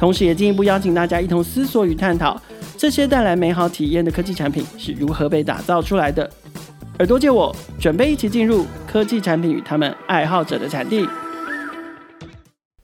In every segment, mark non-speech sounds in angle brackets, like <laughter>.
同时，也进一步邀请大家一同思索与探讨，这些带来美好体验的科技产品是如何被打造出来的。耳朵借我，准备一起进入科技产品与他们爱好者的产地。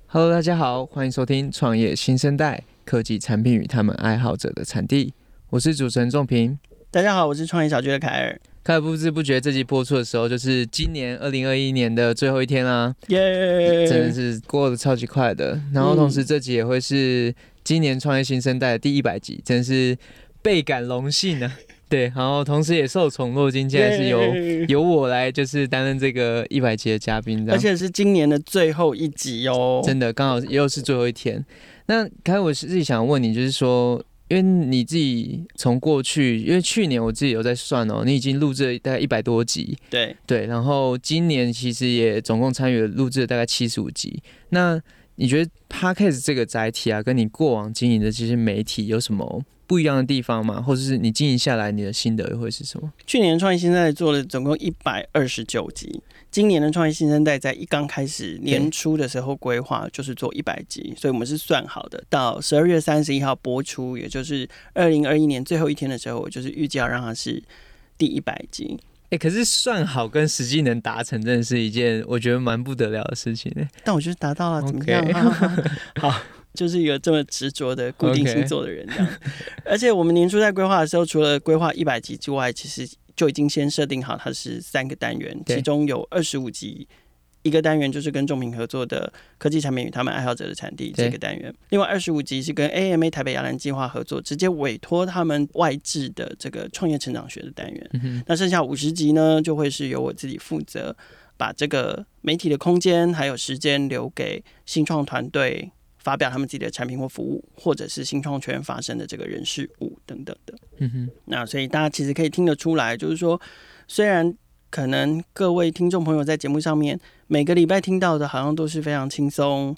Hello，大家好，欢迎收听创业新生代科技产品与他们爱好者的产地。我是主持人仲平。大家好，我是创业小聚的凯尔。开始不知不觉，这集播出的时候，就是今年二零二一年的最后一天啦，耶、真的是过得超级快的。然后同时，这集也会是今年创业新生代的第一百集，真是倍感荣幸呢。对，然后同时也受宠若惊，现在是由、由我来就是担任这个一百集的嘉宾，而且是今年的最后一集哦。真的，刚好又是最后一天。那开我是自己想问你，就是说。因为你自己从过去，因为去年我自己有在算哦，你已经录制了大概一百多集，对对，然后今年其实也总共参与了录制了大概七十五集。那你觉得 Podcast 这个载体啊，跟你过往经营的这些媒体有什么不一样的地方吗？或者是你经营下来你的心得又会是什么？去年创业现在做了总共一百二十九集。今年的创业新生代在一刚开始年初的时候规划就是做一百集，所以我们是算好的，到十二月三十一号播出，也就是二零二一年最后一天的时候，我就是预计要让它是第一百集。哎、欸，可是算好跟实际能达成，真的是一件我觉得蛮不得了的事情呢。但我觉得达到了，怎么样. <laughs> 好，就是一个这么执着的固定星座的人这样。而且我们年初在规划的时候，除了规划一百集之外，其实。就已经先设定好，它是三个单元，其中有二十五集，一个单元就是跟众品合作的科技产品与他们爱好者的产地这个单元，另外二十五集是跟 AMA 台北亚兰计划合作，直接委托他们外置的这个创业成长学的单元。嗯、那剩下五十集呢，就会是由我自己负责，把这个媒体的空间还有时间留给新创团队。发表他们自己的产品或服务，或者是新创圈发生的这个人事物等等的。嗯哼，那所以大家其实可以听得出来，就是说，虽然可能各位听众朋友在节目上面每个礼拜听到的，好像都是非常轻松，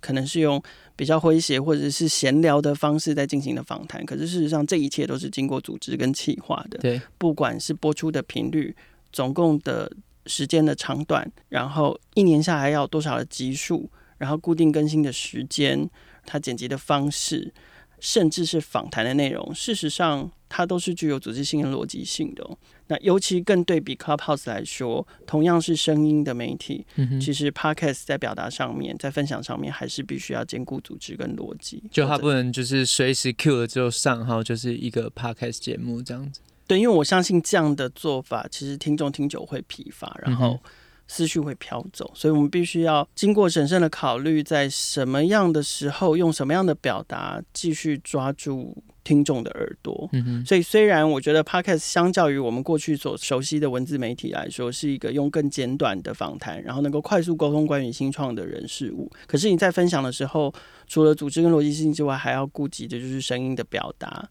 可能是用比较诙谐或者是闲聊的方式在进行的访谈，可是事实上这一切都是经过组织跟企划的。对，不管是播出的频率、总共的时间的长短，然后一年下来要多少的集数。然后固定更新的时间，它剪辑的方式，甚至是访谈的内容，事实上它都是具有组织性和逻辑性的哦。那尤其更对比 Clubhouse 来说，同样是声音的媒体，嗯、其实 Podcast 在表达上面，在分享上面，还是必须要兼顾组织跟逻辑。就它不能就是随时 Q 了之后上号，就是一个 Podcast 节目这样子。对，因为我相信这样的做法，其实听众听久会疲乏，然后。嗯思绪会飘走，所以我们必须要经过审慎的考虑，在什么样的时候用什么样的表达，继续抓住听众的耳朵。所以虽然我觉得 Podcast 相较于我们过去所熟悉的文字媒体来说，是一个用更简短的访谈，然后能够快速沟通关于新创的人事物。可是你在分享的时候，除了组织跟逻辑性之外，还要顾及的就是声音的表达。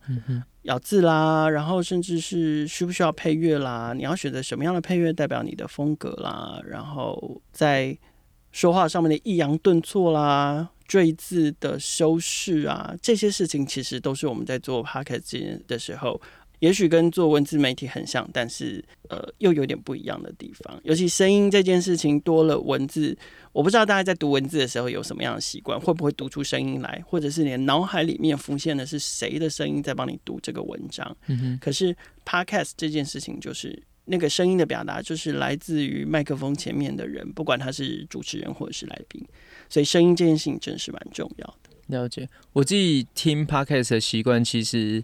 咬字啦，然后甚至是需不需要配乐啦？你要选择什么样的配乐代表你的风格啦？然后在说话上面的抑扬顿挫啦、赘字的修饰啊，这些事情其实都是我们在做 podcast 的时候。也许跟做文字媒体很像，但是呃，又有点不一样的地方。尤其声音这件事情多了文字，我不知道大家在读文字的时候有什么样的习惯，会不会读出声音来，或者是你的脑海里面浮现的是谁的声音在帮你读这个文章。嗯哼。可是 Podcast 这件事情，就是那个声音的表达，就是来自于麦克风前面的人，不管他是主持人或者是来宾，所以声音这件事情真是蛮重要的。了解，我自己听 Podcast 的习惯，其实。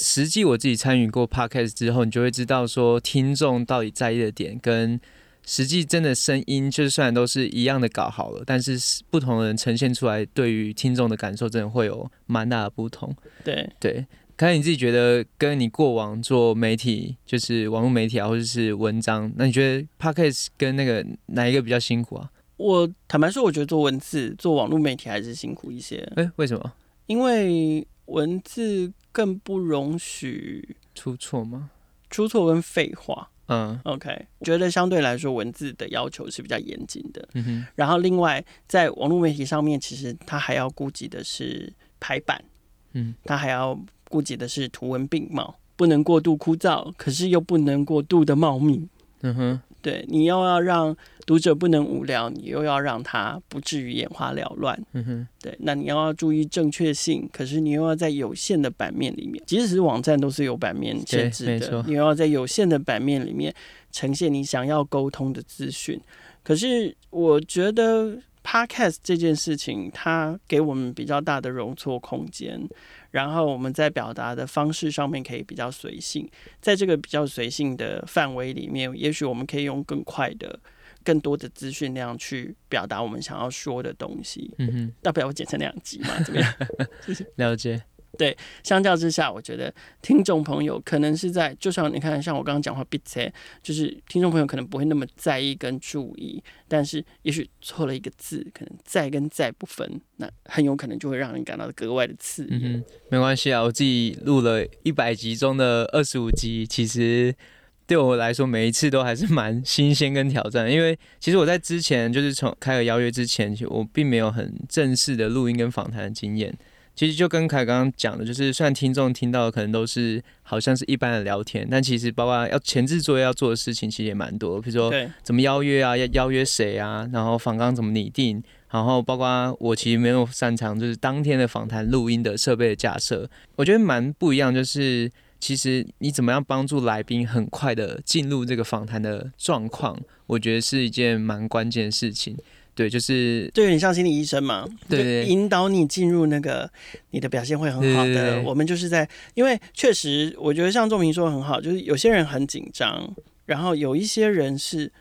实际我自己参与过 Podcast 之后，你就会知道说听众到底在意的点跟实际真的声音，就是虽然都是一样的搞好了，但是不同的人呈现出来，对于听众的感受真的会有蛮大的不同。对对，可是你自己觉得跟你过往做媒体，就是网络媒体啊，或者是文章，那你觉得 Podcast 跟那个哪一个比较辛苦啊？我坦白说，我觉得做文字、做网络媒体还是辛苦一些。诶，为什么？因为文字更不容许出错吗？出错跟废话。嗯，OK，觉得相对来说文字的要求是比较严谨的。嗯哼，然后另外在网络媒体上面，其实它还要顾及的是排版，嗯，它还要顾及的是图文并茂，不能过度枯燥，可是又不能过度的茂密。嗯哼。对，你又要让读者不能无聊，你又要让他不至于眼花缭乱。嗯哼，对，那你要要注意正确性，可是你又要在有限的版面里面，即使是网站都是有版面限制的，你又要在有限的版面里面呈现你想要沟通的资讯。可是我觉得 Podcast 这件事情，它给我们比较大的容错空间。然后我们在表达的方式上面可以比较随性，在这个比较随性的范围里面，也许我们可以用更快的、更多的资讯量去表达我们想要说的东西。嗯哼，要不要我剪成两集嘛？怎么样？<laughs> <laughs> 了解。对，相较之下，我觉得听众朋友可能是在，就像你看，像我刚刚讲话笔切，就是听众朋友可能不会那么在意跟注意，但是也许错了一个字，可能在跟在不分，那很有可能就会让人感到格外的刺眼。嗯哼，没关系啊，我自己录了一百集中的二十五集，其实对我来说每一次都还是蛮新鲜跟挑战，因为其实我在之前就是从开了邀约之前，我并没有很正式的录音跟访谈的经验。其实就跟凯刚刚讲的，就是虽然听众听到的可能都是好像是一般的聊天，但其实包括要前置作业要做的事情，其实也蛮多。比如说怎么邀约啊，要邀约谁啊，然后访纲怎么拟定，然后包括我其实没有擅长就是当天的访谈录音的设备的架设，我觉得蛮不一样。就是其实你怎么样帮助来宾很快的进入这个访谈的状况，我觉得是一件蛮关键的事情。对，就是就有点像心理医生嘛，对，对，引导你进入那个你的表现会很好的。对对对，我们就是在，因为确实，我觉得像仲平说的很好，就是有些人很紧张，然后有一些人是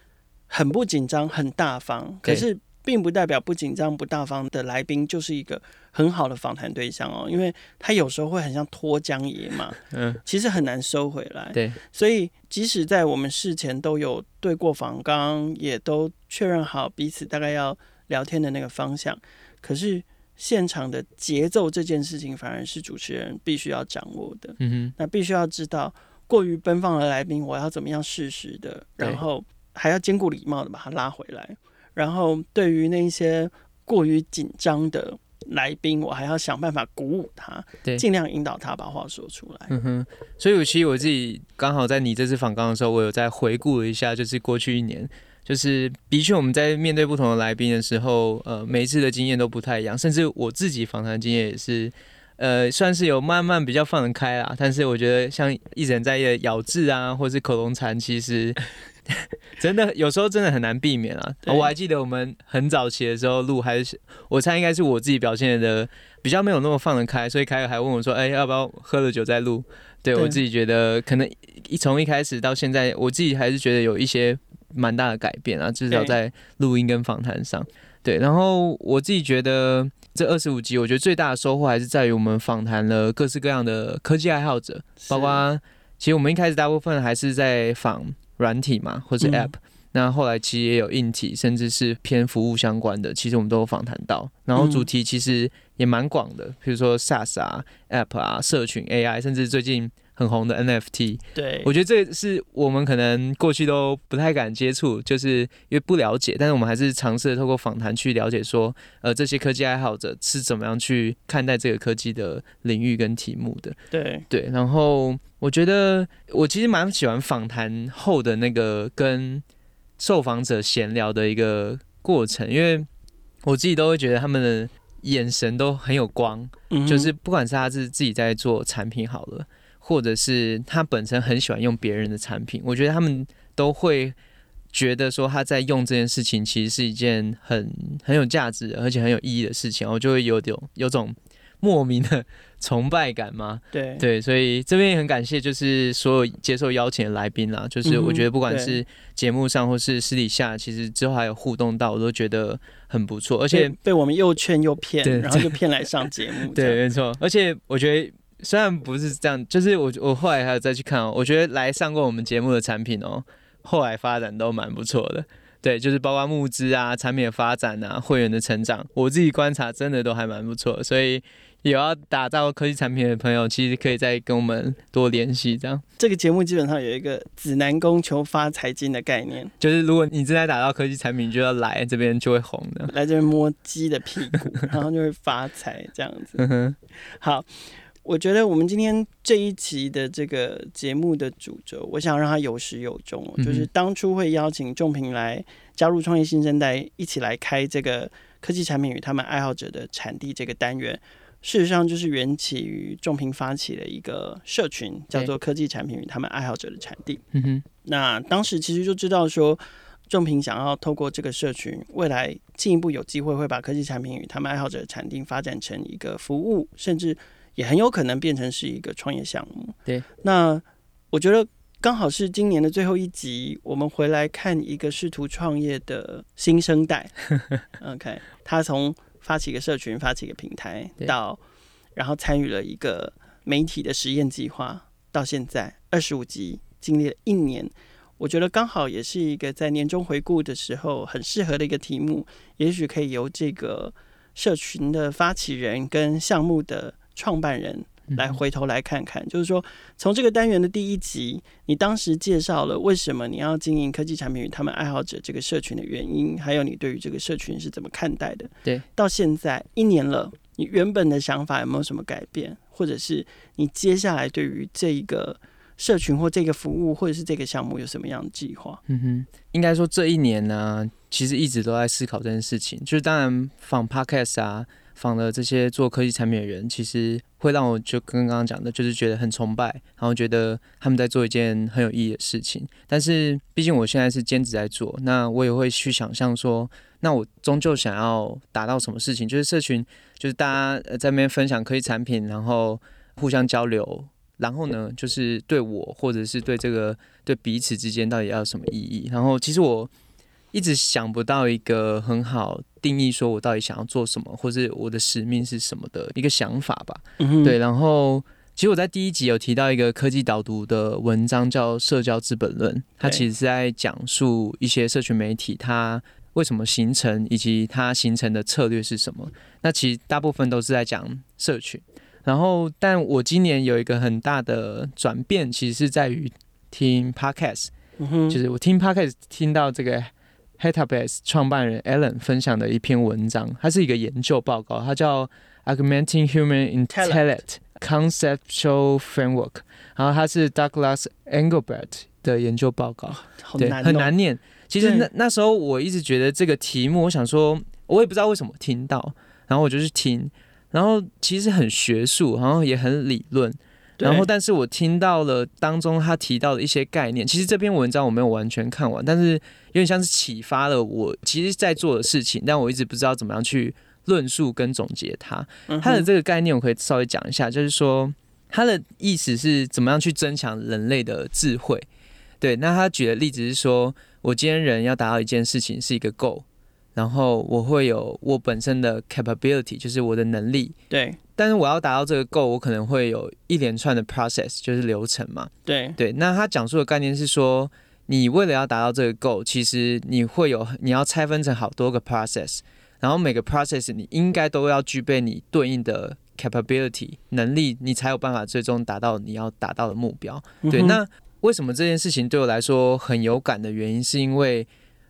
很不紧张、很大方，可是。并不代表不紧张不大方的来宾就是一个很好的访谈对象哦，因为他有时候会很像脱缰野马，嗯，其实很难收回来。对，所以即使在我们事前都有对过访纲，也都确认好彼此大概要聊天的那个方向，可是现场的节奏这件事情反而是主持人必须要掌握的。嗯哼，那必须要知道过于奔放的来宾，我要怎么样适时的，然后还要兼顾礼貌的把他拉回来。然后，对于那些过于紧张的来宾，我还要想办法鼓舞他，对，尽量引导他把话说出来。嗯哼，所以我其实我自己刚好在你这次访刚的时候，我有在回顾了一下，就是过去一年，就是的确我们在面对不同的来宾的时候，呃，每一次的经验都不太一样，甚至我自己访谈经验也是，呃，算是有慢慢比较放得开啦。但是我觉得像一人在咬字啊，或是口头禅，其实。<laughs> 真的有时候真的很难避免啊！我还记得我们很早期的时候录，还是我猜应该是我自己表现的比较没有那么放得开，所以凯尔还问我说：“哎、欸，要不要喝了酒再录？”对，我自己觉得可能一从一开始到现在，我自己还是觉得有一些蛮大的改变啊，至少在录音跟访谈上。对，然后我自己觉得这二十五集，我觉得最大的收获还是在于我们访谈了各式各样的科技爱好者，包括其实我们一开始大部分还是在访。软体嘛，或是 App，、嗯、那后来其实也有硬体，甚至是偏服务相关的，其实我们都有访谈到。然后主题其实也蛮广的，比如说 SaaS 啊、App 啊、社群 AI，甚至最近很红的 NFT。对，我觉得这是我们可能过去都不太敢接触，就是因为不了解。但是我们还是尝试透过访谈去了解说，呃，这些科技爱好者是怎么样去看待这个科技的领域跟题目的。对对，然后。我觉得我其实蛮喜欢访谈后的那个跟受访者闲聊的一个过程，因为我自己都会觉得他们的眼神都很有光，就是不管是他是自己在做产品好了，或者是他本身很喜欢用别人的产品，我觉得他们都会觉得说他在用这件事情其实是一件很很有价值而且很有意义的事情，我就会有点有种。<laughs> 莫名的崇拜感吗？对对，所以这边也很感谢，就是所有接受邀请的来宾啦。就是我觉得不管是节目上或是私底下，其实之后还有互动到，我都觉得很不错。而且被我们又劝又骗，然后就骗来上节目。<laughs> 对，没错。而且我觉得虽然不是这样，就是我我后来还有再去看哦，我觉得来上过我们节目的产品哦，后来发展都蛮不错的。对，就是包括募资啊、产品的发展啊、会员的成长，我自己观察真的都还蛮不错，所以。有要打造科技产品的朋友，其实可以再跟我们多联系。这样，这个节目基本上有一个指南宫求发财经的概念，就是如果你正在打造科技产品，就要来这边就会红的，来这边摸鸡的屁股，然后就会发财这样子。好。我觉得我们今天这一集的这个节目的主轴，我想让它有始有终，就是当初会邀请仲平来加入创业新生代，一起来开这个科技产品与他们爱好者的产地这个单元。事实上，就是缘起于仲平发起的一个社群，叫做科技产品与他们爱好者的产地。嗯哼，那当时其实就知道说，仲平想要透过这个社群，未来进一步有机会会把科技产品与他们爱好者的产地发展成一个服务，甚至。也很有可能变成是一个创业项目。对，那我觉得刚好是今年的最后一集，我们回来看一个试图创业的新生代。<laughs> OK，他从发起一个社群、发起一个平台，到然后参与了一个媒体的实验计划，到现在二十五集，经历了一年，我觉得刚好也是一个在年终回顾的时候很适合的一个题目。也许可以由这个社群的发起人跟项目的。创办人来回头来看看，就是说，从这个单元的第一集，你当时介绍了为什么你要经营科技产品与他们爱好者这个社群的原因，还有你对于这个社群是怎么看待的。对，到现在一年了，你原本的想法有没有什么改变，或者是你接下来对于这一个社群或这个服务或者是这个项目有什么样的计划？嗯哼，应该说这一年呢，其实一直都在思考这件事情，就是当然放 Podcast 啊。访了这些做科技产品的人，其实会让我就跟刚刚讲的，就是觉得很崇拜，然后觉得他们在做一件很有意义的事情。但是毕竟我现在是兼职在做，那我也会去想象说，那我终究想要达到什么事情？就是社群，就是大家在那边分享科技产品，然后互相交流，然后呢，就是对我或者是对这个对彼此之间到底要有什么意义？然后其实我。一直想不到一个很好定义，说我到底想要做什么，或是我的使命是什么的一个想法吧。嗯、对，然后其实我在第一集有提到一个科技导读的文章，叫《社交资本论》，它其实是在讲述一些社群媒体它为什么形成，以及它形成的策略是什么。那其实大部分都是在讲社群。然后，但我今年有一个很大的转变，其实是在于听 Podcast，嗯，就是我听 Podcast 听到这个。Headabytes 创办人 Alan 分享的一篇文章，它是一个研究报告，它叫 Augmenting Human Intellect Conceptual Framework，然后它是 Douglas Engelbart 的研究报告，对，很难念。其实那那时候我一直觉得这个题目，我想说，我也不知道为什么听到，然后我就去听，然后其实很学术，然后也很理论。然后，但是我听到了当中他提到的一些概念。其实这篇文章我没有完全看完，但是有点像是启发了我，其实在做的事情，但我一直不知道怎么样去论述跟总结它。他的这个概念我可以稍微讲一下，就是说他的意思是怎么样去增强人类的智慧。对，那他举的例子是说，我今天人要达到一件事情是一个 goal，然后我会有我本身的 capability，就是我的能力。对。但是我要达到这个 goal，我可能会有一连串的 process，就是流程嘛。对对，那他讲述的概念是说，你为了要达到这个 goal，其实你会有你要拆分成好多个 process，然后每个 process 你应该都要具备你对应的 capability 能力，你才有办法最终达到你要达到的目标。对，嗯、那为什么这件事情对我来说很有感的原因，是因为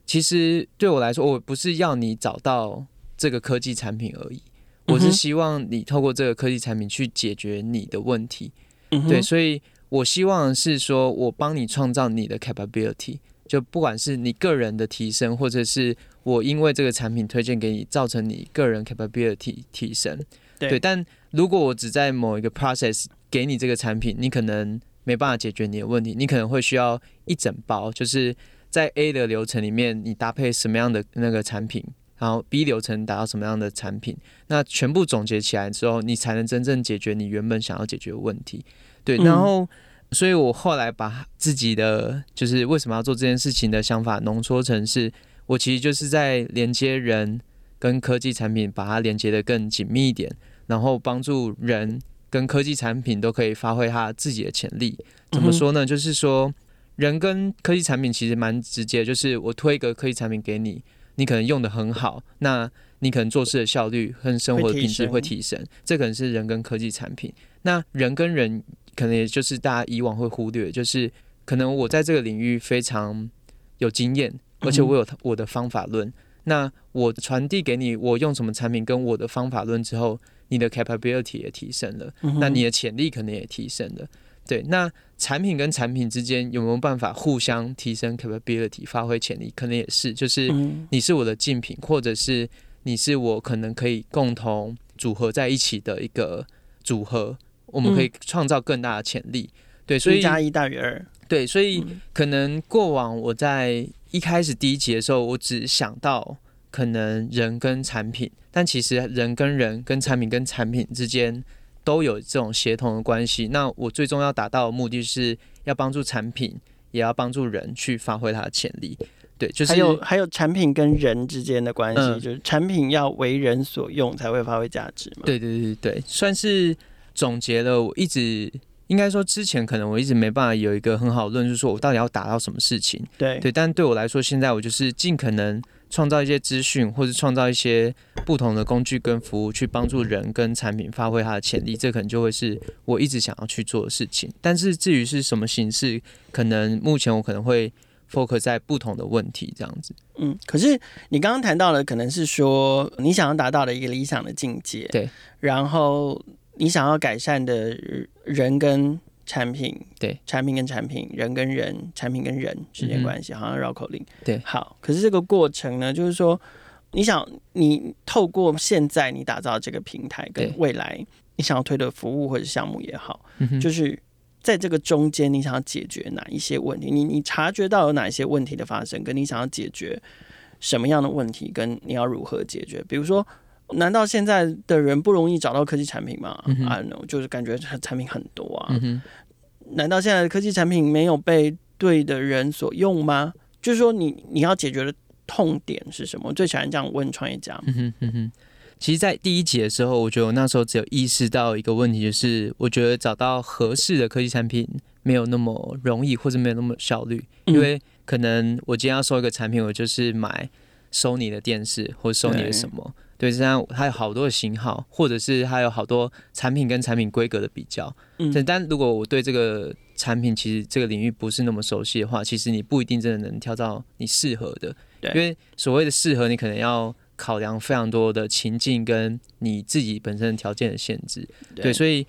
其实对我来说，我不是要你找到这个科技产品而已。我是希望你透过这个科技产品去解决你的问题，嗯、对，所以我希望是说我帮你创造你的 capability，就不管是你个人的提升，或者是我因为这个产品推荐给你，造成你个人 capability 提升，对，对。但如果我只在某一个 process 给你这个产品，你可能没办法解决你的问题，你可能会需要一整包，就是在 A 的流程里面，你搭配什么样的那个产品。然后 B 流程达到什么样的产品，那全部总结起来之后，你才能真正解决你原本想要解决的问题。对，然后，所以我后来把自己的就是为什么要做这件事情的想法浓缩成是，我其实就是在连接人跟科技产品，把它连接的更紧密一点，然后帮助人跟科技产品都可以发挥它自己的潜力。怎么说呢？就是说，人跟科技产品其实蛮直接，就是我推一个科技产品给你。你可能用的很好，那你可能做事的效率和生活的品质会提升。这可能是人跟科技产品。那人跟人可能也就是大家以往会忽略，就是可能我在这个领域非常有经验，而且我有我的方法论。嗯、那我传递给你，我用什么产品跟我的方法论之后，你的 capability 也提升了，嗯、那你的潜力可能也提升了。对，那产品跟产品之间有没有办法互相提升 capability，发挥潜力？可能也是，就是你是我的竞品，或者是你是我可能可以共同组合在一起的一个组合，我们可以创造更大的潜力。对，所以一加一大于二。对，所以可能过往我在一开始第一集的时候，我只想到可能人跟产品，但其实人跟人跟产品跟产品之间。都有这种协同的关系。那我最终要达到的目的是要帮助产品，也要帮助人去发挥它的潜力。对，就是还有还有产品跟人之间的关系，嗯，就是产品要为人所用才会发挥价值嘛。对对对对，算是总结了。我一直应该说之前可能我一直没办法有一个很好的论，就是说我到底要达到什么事情。对对，但对我来说，现在我就是尽可能。创造一些资讯，或者创造一些不同的工具跟服务，去帮助人跟产品发挥它的潜力，这可能就会是我一直想要去做的事情。但是至于是什么形式，可能目前我可能会 focus 在不同的问题这样子。嗯，可是你刚刚谈到的，可能是说你想要达到的一个理想的境界，对，然后你想要改善的人跟。产品对，产品跟产品，人跟人，产品跟人之间关系，嗯，好像绕口令。对，好，可是这个过程呢，就是说，你想你透过现在你打造这个平台，跟未来你想要推的服务或者项目也好，就是在这个中间，你想要解决哪一些问题？你你察觉到有哪一些问题的发生，跟你想要解决什么样的问题，跟你要如何解决？比如说。难道现在的人不容易找到科技产品吗？啊、嗯、，no，就是感觉产品很多啊、嗯。难道现在的科技产品没有被对的人所用吗？就是说你，你你要解决的痛点是什么？我最喜欢这样问创业家。嗯哼嗯哼。其实，在第一集的时候，我觉得我那时候只有意识到一个问题，就是我觉得找到合适的科技产品没有那么容易，或者没有那么效率。因为可能我今天要收一个产品，我就是买 Sony 的电视或者 Sony 的什么。对，这样它有好多的型号，或者是它有好多产品跟产品规格的比较。嗯，但如果我对这个产品其实这个领域不是那么熟悉的话，其实你不一定真的能挑到你适合的。对，因为所谓的适合，你可能要考量非常多的情境跟你自己本身的条件的限制。对，对，所以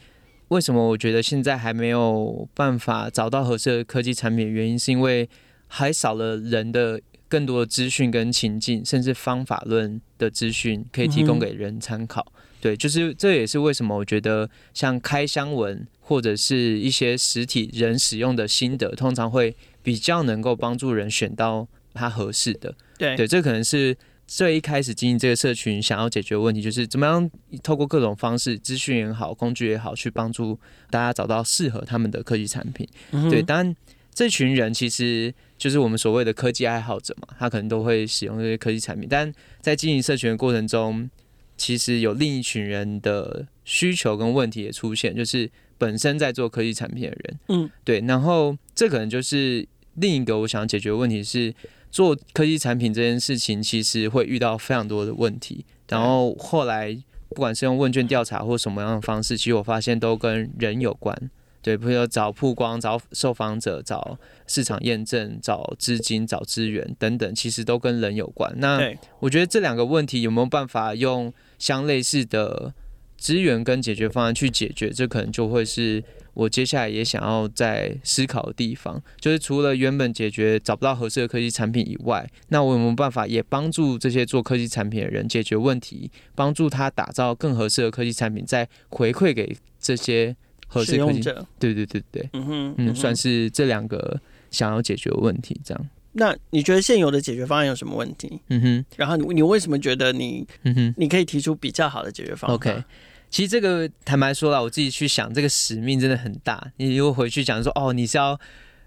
为什么我觉得现在还没有办法找到合适的科技产品的原因，是因为还少了人的。更多的资讯跟情境，甚至方法论的资讯，可以提供给人参考。嗯。对，就是这也是为什么我觉得像开箱文或者是一些实体人使用的心得，通常会比较能够帮助人选到他合适的。对，对，这可能是最一开始经营这个社群想要解决的问题，就是怎么样透过各种方式，资讯也好，工具也好，去帮助大家找到适合他们的科技产品。嗯。对，当然这群人其实。就是我们所谓的科技爱好者嘛，他可能都会使用这些科技产品，但在经营社群的过程中，其实有另一群人的需求跟问题也出现，就是本身在做科技产品的人，嗯，对，然后这可能就是另一个我想解决的问题是，做科技产品这件事情其实会遇到非常多的问题，然后后来不管是用问卷调查或什么样的方式，其实我发现都跟人有关。对，比如说找曝光、找受访者、找市场验证、找资金、找资源等等，其实都跟人有关。那我觉得这两个问题有没有办法用相类似的资源跟解决方案去解决？这可能就会是我接下来也想要在思考的地方。就是除了原本解决找不到合适的科技产品以外，那我有没有办法也帮助这些做科技产品的人解决问题，帮助他打造更合适的科技产品，再回馈给这些。使用者，对对对对，嗯哼，嗯，算是这两个想要解决的问题，这样。那你觉得现有的解决方案有什么问题？嗯哼，然后你你为什么觉得你，嗯哼，你可以提出比较好的解决方案？OK，其实这个坦白说了，我自己去想，这个使命真的很大。你如果回去讲说，哦，你是要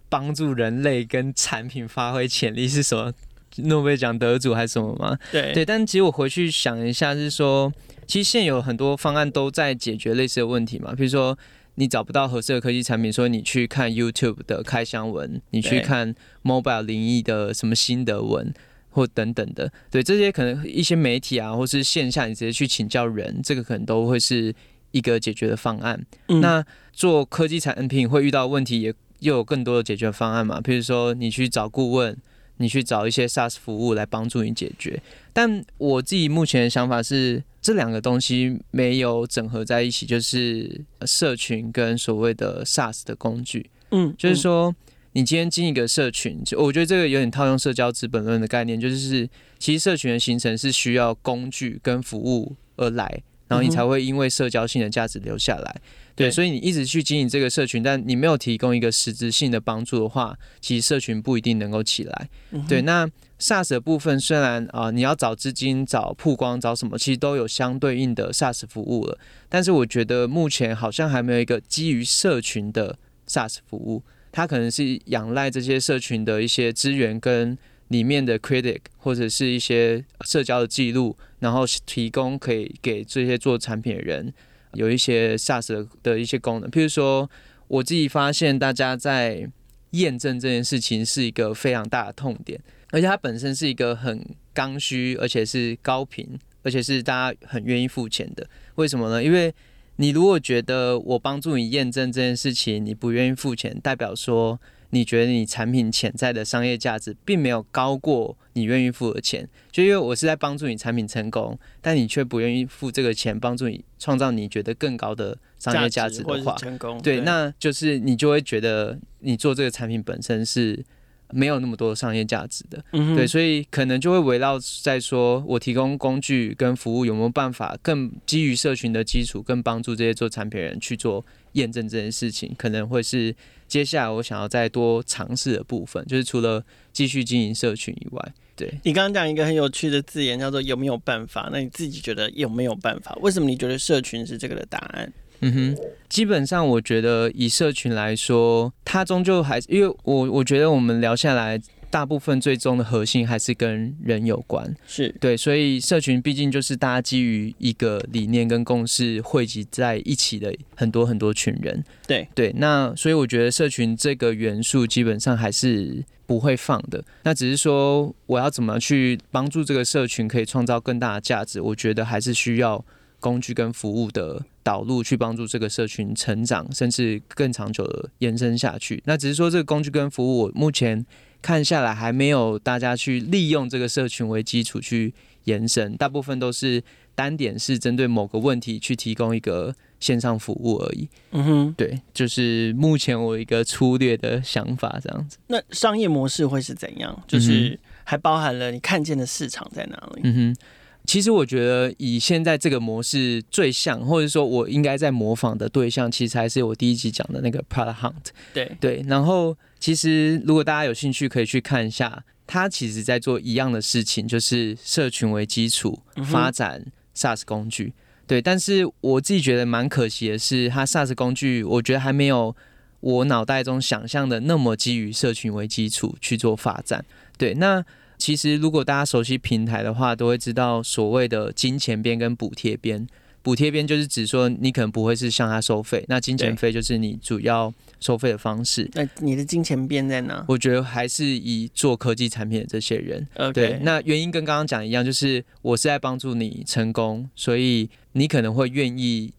帮助人类跟产品发挥潜力，是什么诺贝尔奖得主还是什么吗？对对，但其实我回去想一下，是说，其实现有很多方案都在解决类似的问题嘛，比如说。你找不到合适的科技产品，所以你去看 YouTube 的开箱文，你去看 Mobile 零一的什么心得文，或等等的。对，这些可能一些媒体啊，或是线下你直接去请教人，这个可能都会是一个解决的方案。嗯、那做科技产品会遇到问题，也又有更多的解决方案嘛？比如说你去找顾问。你去找一些 SaaS 服务来帮助你解决，但我自己目前的想法是，这两个东西没有整合在一起，就是社群跟所谓的 SaaS 的工具。嗯，就是说，你今天经营一个社群，我觉得这个有点套用社交资本论的概念，就是其实社群的形成是需要工具跟服务而来，然后你才会因为社交性的价值留下来。对，所以你一直去经营这个社群，但你没有提供一个实质性的帮助的话，其实社群不一定能够起来。嗯、对，那 SaaS 的部分虽然啊、你要找资金、找曝光、找什么，其实都有相对应的 SaaS 服务了，但是我觉得目前好像还没有一个基于社群的 SaaS 服务，它可能是仰赖这些社群的一些资源跟里面的 critic 或者是一些社交的记录，然后提供可以给这些做产品的人。有一些 SaaS 的一些功能，譬如说，我自己发现大家在验证这件事情是一个非常大的痛点，而且它本身是一个很刚需，而且是高频，而且是大家很愿意付钱的。为什么呢？因为你如果觉得我帮助你验证这件事情，你不愿意付钱，代表说。你觉得你产品潜在的商业价值并没有高过你愿意付的钱，就因为我是在帮助你产品成功，但你却不愿意付这个钱帮助你创造你觉得更高的商业价值的话，成功对，那就是你就会觉得你做这个产品本身是没有那么多的商业价值的，嗯，对，所以可能就会围绕在说我提供工具跟服务有没有办法更基于社群的基础，更帮助这些做产品人去做验证这件事情，可能会是。接下来我想要再多尝试的部分，就是除了继续经营社群以外，对。你刚刚讲一个很有趣的字眼，叫做“有没有办法”。那你自己觉得有没有办法？为什么你觉得社群是这个的答案？嗯哼，基本上我觉得以社群来说，它终究还是因为我我觉得我们聊下来。大部分最终的核心还是跟人有关，是。对，所以社群毕竟就是大家基于一个理念跟共识汇集在一起的很多很多群人，对。对，那所以我觉得社群这个元素基本上还是不会放的，那只是说我要怎么去帮助这个社群可以创造更大的价值，我觉得还是需要工具跟服务的导入去帮助这个社群成长，甚至更长久的延伸下去。那只是说这个工具跟服务，我目前。看下来还没有大家去利用这个社群为基础去延伸，大部分都是单点是针对某个问题去提供一个线上服务而已。嗯哼，对，就是目前我一个粗略的想法这样子。那商业模式会是怎样？就是还包含了你看见的市场在哪里？嗯哼。其实我觉得以现在这个模式最像，或者说我应该在模仿的对象，其实还是我第一集讲的那个 Product Hunt。对对，然后其实如果大家有兴趣，可以去看一下，他其实在做一样的事情，就是社群为基础发展 SaaS 工具。嗯、对，但是我自己觉得蛮可惜的是，他 SaaS 工具，我觉得还没有我脑袋中想象的那么基于社群为基础去做发展。对，那。其实，如果大家熟悉平台的话，都会知道所谓的金钱边跟补贴边。补贴边就是指说你可能不会是向他收费，那金钱费就是你主要收费的方式。那你的金钱边在哪？我觉得还是以做科技产品的这些人。对，那原因跟刚刚讲一样，就是我是在帮助你成功，所以你可能会愿意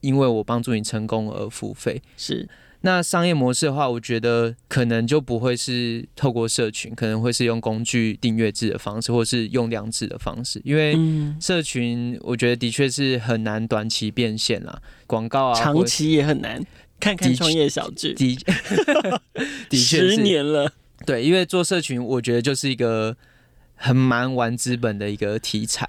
因为我帮助你成功而付费。是。那商业模式的话，我觉得可能就不会是透过社群，可能会是用工具订阅制的方式，或是用量制的方式。因为社群，我觉得的确是很难短期变现啦，广告啊，长期也很难。看看创业小剧，的，<laughs> 的确十年了。对，因为做社群，我觉得就是一个很蛮玩资本的一个题材。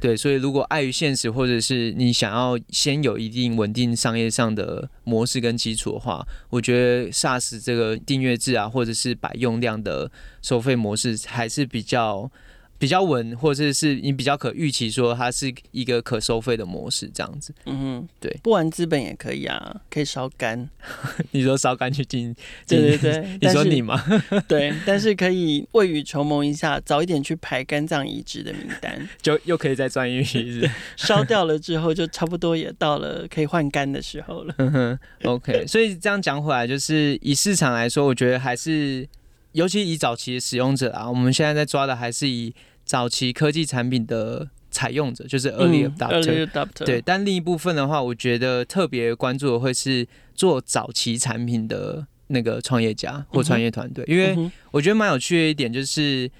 对，所以如果碍于现实，或者是你想要先有一定稳定商业上的模式跟基础的话，我觉得 SaaS 这个订阅制啊，或者是百用量的收费模式还是比较。比较稳，或者是你比较可预期说它是一个可收费的模式，这样子。嗯哼，对，不玩资本也可以啊，可以烧干。<laughs> 你说烧干去进？对对对，<laughs> 你说你吗？<laughs> 对，但是可以未雨绸缪一下，早一点去排肝脏移植的名单，就又可以再赚一笔。烧掉了之后，就差不多也到了可以换肝的时候了。嗯哼，OK。所以这样讲回来，就是以市场来说，我觉得还是。尤其以早期的使用者啊，我们现在在抓的还是以早期科技产品的采用者，就是 early adopter，、嗯、early adopter。对，但另一部分的话，我觉得特别关注的会是做早期产品的那个创业家或创业团队，嗯、因为我觉得蛮有趣的一点就是，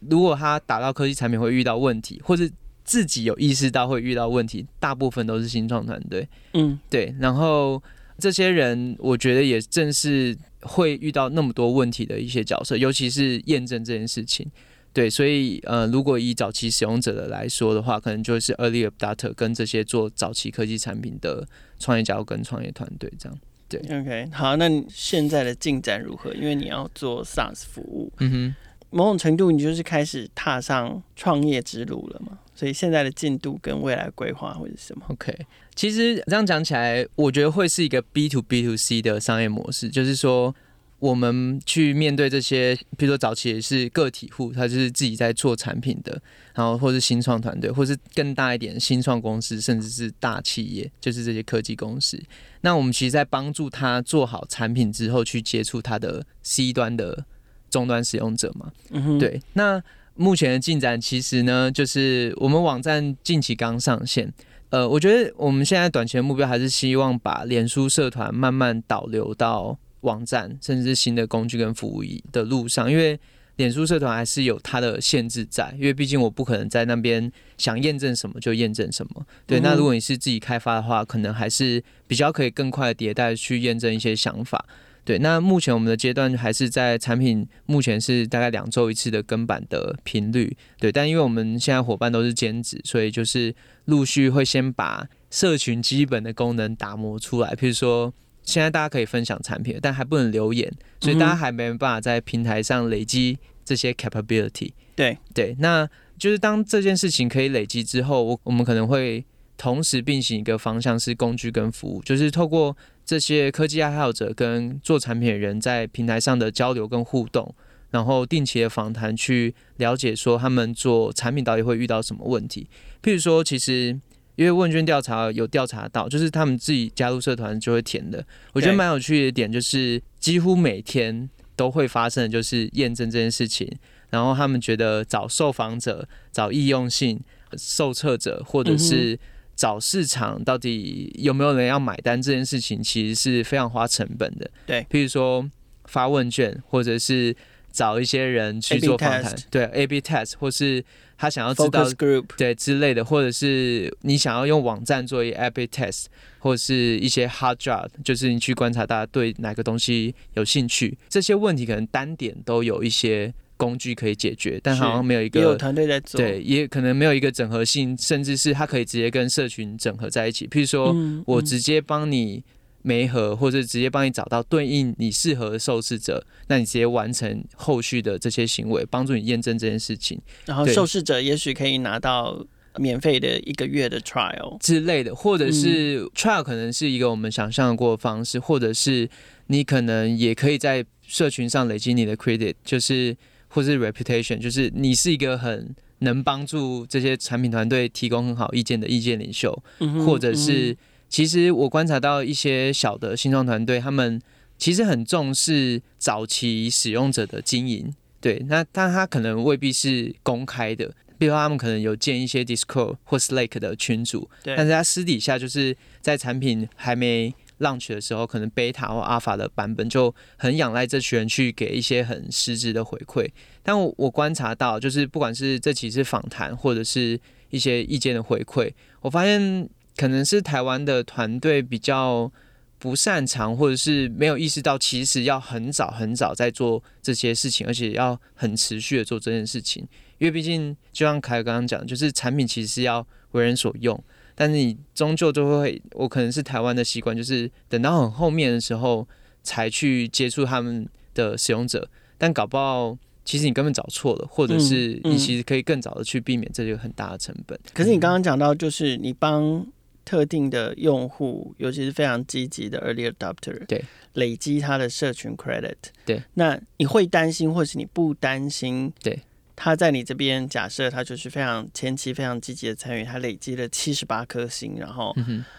如果他打到科技产品会遇到问题，或是自己有意识到会遇到问题，大部分都是新创团队。嗯，对，然后。这些人，我觉得也正是会遇到那么多问题的一些角色，尤其是验证这件事情。对，所以呃，如果以早期使用者的来说的话，可能就是 early adopter 跟这些做早期科技产品的创业家跟创业团队这样。对，OK，好，那你现在的进展如何？因为你要做 SaaS 服务，嗯哼，某种程度你就是开始踏上创业之路了嘛。所以现在的进度跟未来规划会是什么？OK，其实这样讲起来，我觉得会是一个 B to B to C 的商业模式，就是说我们去面对这些，比如说早期也是个体户，他就是自己在做产品的，然后或是新创团队，或是更大一点新创公司，甚至是大企业，就是这些科技公司。那我们其实，在帮助他做好产品之后，去接触他的 C 端的终端使用者嘛。嗯哼，对，那。目前的进展其实呢，就是我们网站近期刚上线。呃，我觉得我们现在短期的目标还是希望把脸书社团慢慢导流到网站，甚至是新的工具跟服务的路上。因为脸书社团还是有它的限制在，因为毕竟我不可能在那边想验证什么就验证什么。对，那如果你是自己开发的话，可能还是比较可以更快的迭代去验证一些想法。对，那目前我们的阶段还是在产品，目前是大概两周一次的更版的频率。对，但因为我们现在伙伴都是兼职，所以就是陆续会先把社群基本的功能打磨出来。譬如说，现在大家可以分享产品，但还不能留言，所以大家还没办法在平台上累积这些 capability。对对，那就是当这件事情可以累积之后，我我们可能会同时并行一个方向是工具跟服务，就是透过。这些科技爱好者跟做产品的人在平台上的交流跟互动，然后定期的访谈，去了解说他们做产品到底会遇到什么问题。譬如说，其实因为问卷调查有调查到，就是他们自己加入社团就会填的。我觉得蛮有趣的点就是，几乎每天都会发生的就是验证这件事情。然后他们觉得找受访者、找易用性受测者，或者是、嗯找市场到底有没有人要买单这件事情，其实是非常花成本的。对，譬如说发问卷，或者是找一些人去做访谈，对，A/B test，或是他想要知道 group，对之类的，或者是你想要用网站做一个 A/B test，或者是一些 hard job，就是你去观察大家对哪个东西有兴趣，这些问题可能单点都有一些。工具可以解决，但好像没有一个有团队在做，对，也可能没有一个整合性，甚至是它可以直接跟社群整合在一起。譬如说，我直接帮你媒合，或者直接帮你找到对应你适合的受试者，那你直接完成后续的这些行为，帮助你验证这件事情。然后受试者也许可以拿到免费的一个月的 trial 之类的，或者是 trial 可能是一个我们想象过的方式，或者是你可能也可以在社群上累积你的 credit，就是。或是 reputation，就是你是一个很能帮助这些产品团队提供很好意见的意见领袖，嗯、或者是、嗯、其实我观察到一些小的新创团队，他们其实很重视早期使用者的经营，对，那但他可能未必是公开的，比如说他们可能有建一些 Discord 或 Slack 的群组，但是他私底下就是在产品还没 launch 的时候，可能 beta 或 alpha 的版本就很仰赖这群人去给一些很实质的回馈。但我观察到，就是不管是这几次访谈，或者是一些意见的回馈，我发现可能是台湾的团队比较不擅长，或者是没有意识到，其实要很早很早在做这些事情，而且要很持续的做这件事情。因为毕竟，就像凯刚刚讲，就是产品其实是要为人所用。但是你终究就会，我可能是台湾的习惯，就是等到很后面的时候才去接触他们的使用者，但搞不好其实你根本找错了，或者是你其实可以更早的去避免这个很大的成本。可是你刚刚讲到，就是你帮特定的用户，尤其是非常积极的 early adopter，对，累积他的社群 credit，对，那你会担心，或是你不担心？对。他在你这边，假设他就是非常前期非常积极的参与，他累积了七十八颗星，然后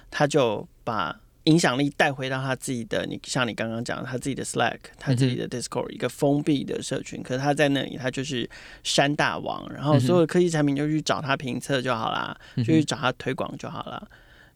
他就把影响力带回到他自己的，你像你刚刚讲的，他自己的 Slack，他自己的 Discord，一个封闭的社群。可是他在那里，他就是山大王，然后所有的科技产品就去找他评测就好啦，就去找他推广就好了。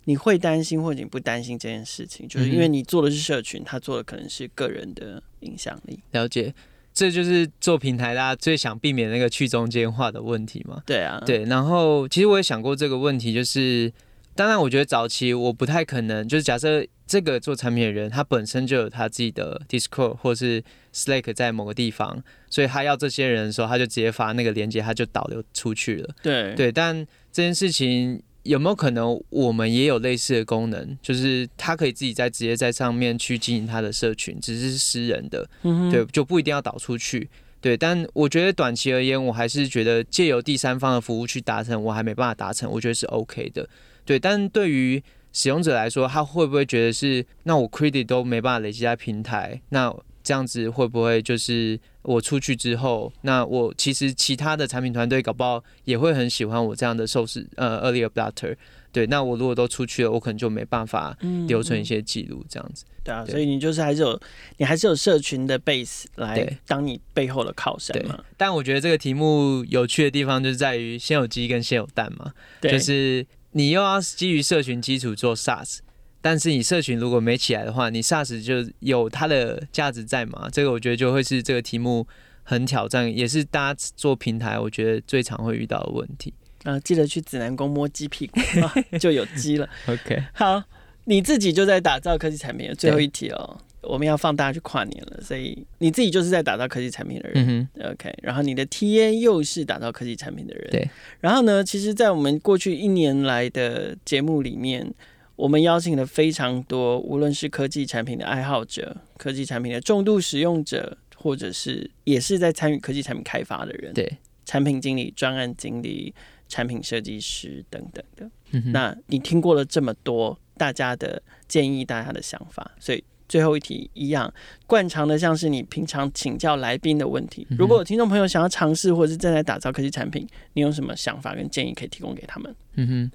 你会担心或者你不担心这件事情，就是因为你做的是社群，他做的可能是个人的影响力。了解，这就是做平台大家最想避免那个去中间化的问题嘛？对啊，对。然后其实我也想过这个问题，就是。当然，我觉得早期我不太可能，就是假设这个做产品的人他本身就有他自己的 Discord 或是 Slack 在某个地方，所以他要这些人的时候，他就直接发那个链接，他就导流出去了。对对，但这件事情有没有可能我们也有类似的功能，就是他可以自己在直接在上面去经营他的社群，只是私人的，对，就不一定要导出去。对，但我觉得短期而言，我还是觉得借由第三方的服务去达成，我还没办法达成，我觉得是 OK 的。对，但对于使用者来说，他会不会觉得是那我 credit 都没办法累积在平台，那这样子会不会就是我出去之后，那我其实其他的产品团队搞不好也会很喜欢我这样的受试呃 early adopter。对，那我如果都出去了，我可能就没办法留存一些记录，这样子。嗯、对啊，对所以你就是还是有你还是有社群的 base 来当你背后的靠山嘛。但我觉得这个题目有趣的地方就是在于先有鸡跟先有蛋嘛，对就是。你又要基于社群基础做 SaaS，但是你社群如果没起来的话，你 SaaS 就有它的价值在嘛？这个我觉得就会是这个题目很挑战，也是大家做平台我觉得最常会遇到的问题。啊，记得去指南宫摸鸡屁股，啊、<laughs> 就有鸡了。<laughs> OK，好，你自己就在打造科技产品。最后一题哦。我们要放大家去跨年了，所以你自己就是在打造科技产品的人，嗯，OK。然后你的 TA 又是打造科技产品的人，对。然后呢，其实，在我们过去一年来的节目里面，我们邀请了非常多，无论是科技产品的爱好者、科技产品的重度使用者，或者是也是在参与科技产品开发的人，对。产品经理、专案经理、产品设计师等等的。嗯哼。那你听过了这么多大家的建议、大家的想法，所以。最后一题一样，惯常的像是你平常请教来宾的问题。如果有听众朋友想要尝试或者是正在打造科技产品，你有什么想法跟建议可以提供给他们？嗯哼，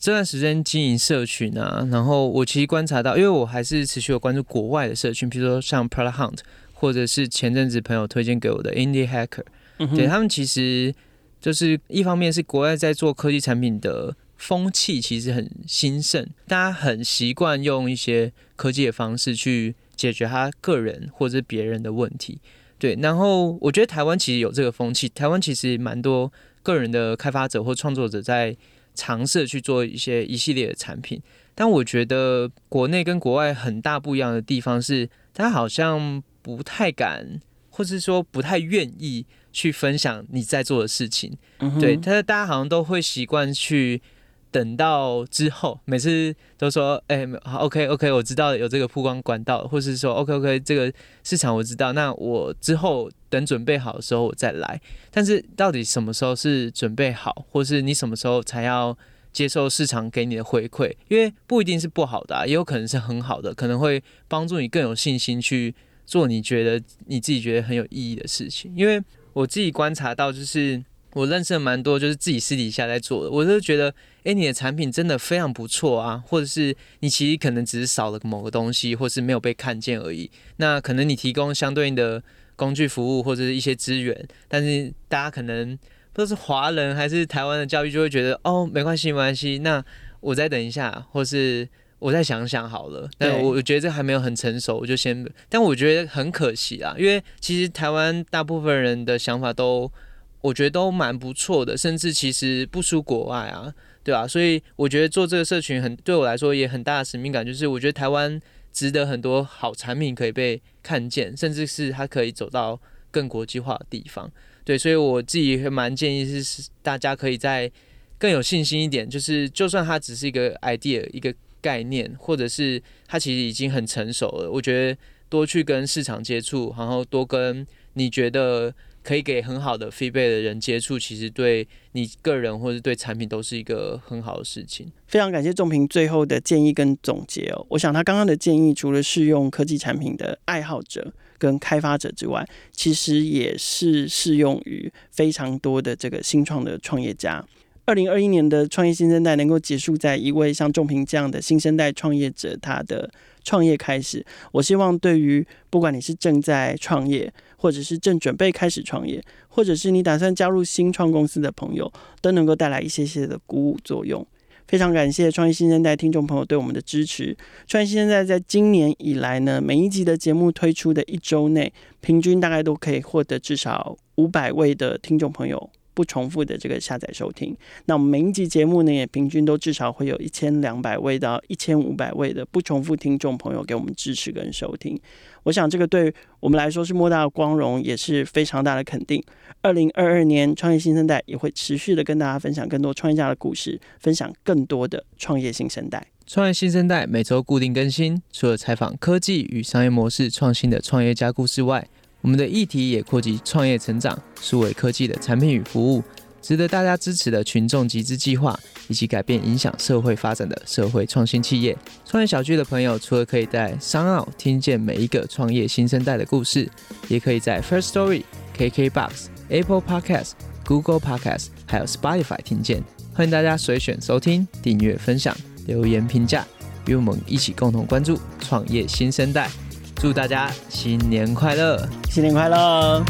这段时间经营社群啊，然后我其实观察到，因为我还是持续有关注国外的社群，比如说像 Product Hunt，或者是前阵子朋友推荐给我的 Indie Hacker，嗯，对，他们其实就是一方面是国外在做科技产品的。风气其实很兴盛，大家很习惯用一些科技的方式去解决他个人或者别人的问题。对，然后我觉得台湾其实有这个风气，台湾其实蛮多个人的开发者或创作者在尝试去做一些一系列的产品。但我觉得国内跟国外很大不一样的地方是，大家好像不太敢，或是说不太愿意去分享你在做的事情。嗯、对，但是大家好像都会习惯去。等到之后，每次都说：“哎、欸，好，OK，OK，我知道有这个曝光管道，或是说，OK，OK，这个市场我知道。那我之后等准备好的时候我再来。但是到底什么时候是准备好，或是你什么时候才要接受市场给你的回馈？因为不一定是不好的、啊，也有可能是很好的，可能会帮助你更有信心去做你觉得你自己觉得很有意义的事情。因为我自己观察到，就是。我认识蛮多，就是自己私底下在做的。我就觉得，哎，你的产品真的非常不错啊，或者是你其实可能只是少了某个东西，或是没有被看见而已。那可能你提供相对应的工具服务或者是一些资源，但是大家可能不知道是华人还是台湾的教育，就会觉得哦，没关系，没关系。那我再等一下，或是我再想想好了。但我我觉得这还没有很成熟，我就先。但我觉得很可惜啊，因为其实台湾大部分人的想法都。我觉得都蛮不错的，甚至其实不输国外啊，对吧？所以我觉得做这个社群很对我来说也很大的使命感，就是我觉得台湾值得很多好产品可以被看见，甚至是它可以走到更国际化的地方。对，所以我自己蛮建议是大家可以在更有信心一点，就是就算它只是一个 idea 一个概念，或者是它其实已经很成熟了，我觉得多去跟市场接触，然后多跟你觉得。可以给很好的 feedback 的人接触，其实对你个人或者对产品都是一个很好的事情。非常感谢仲平最后的建议跟总结哦。我想他刚刚的建议，除了适用科技产品的爱好者跟开发者之外，其实也是适用于非常多的这个新创的创业家。二零二一年的创业新生代能够结束在一位像仲平这样的新生代创业者他的创业开始。我希望对于不管你是正在创业，或者是正准备开始创业，或者是你打算加入新创公司的朋友，都能够带来一些些的鼓舞作用。非常感谢创业新生代听众朋友对我们的支持。创业新生代在今年以来呢，每一集的节目推出的一周内，平均大概都可以获得至少五百位的听众朋友不重复的这个下载收听。那我们每一集节目呢，也平均都至少会有一千两百位到一千五百位的不重复听众朋友给我们支持跟收听。我想这个对我们来说是莫大的光荣，也是非常大的肯定。二零二二年，创业新生代也会持续的跟大家分享更多创业家的故事，分享更多的创业新生代。创业新生代每周固定更新，除了采访科技与商业模式创新的创业家故事外，我们的议题也扩及创业成长、数位科技的产品与服务。值得大家支持的群众集资计划，以及改变影响社会发展的社会创新企业。创业小聚的朋友，除了可以在商澳听见每一个创业新生代的故事，也可以在 First Story、KKBox、Apple Podcast、Google Podcast，还有 Spotify 听见。欢迎大家随选收听、订阅、分享、留言评价，与我们一起共同关注创业新生代。祝大家新年快乐！新年快乐！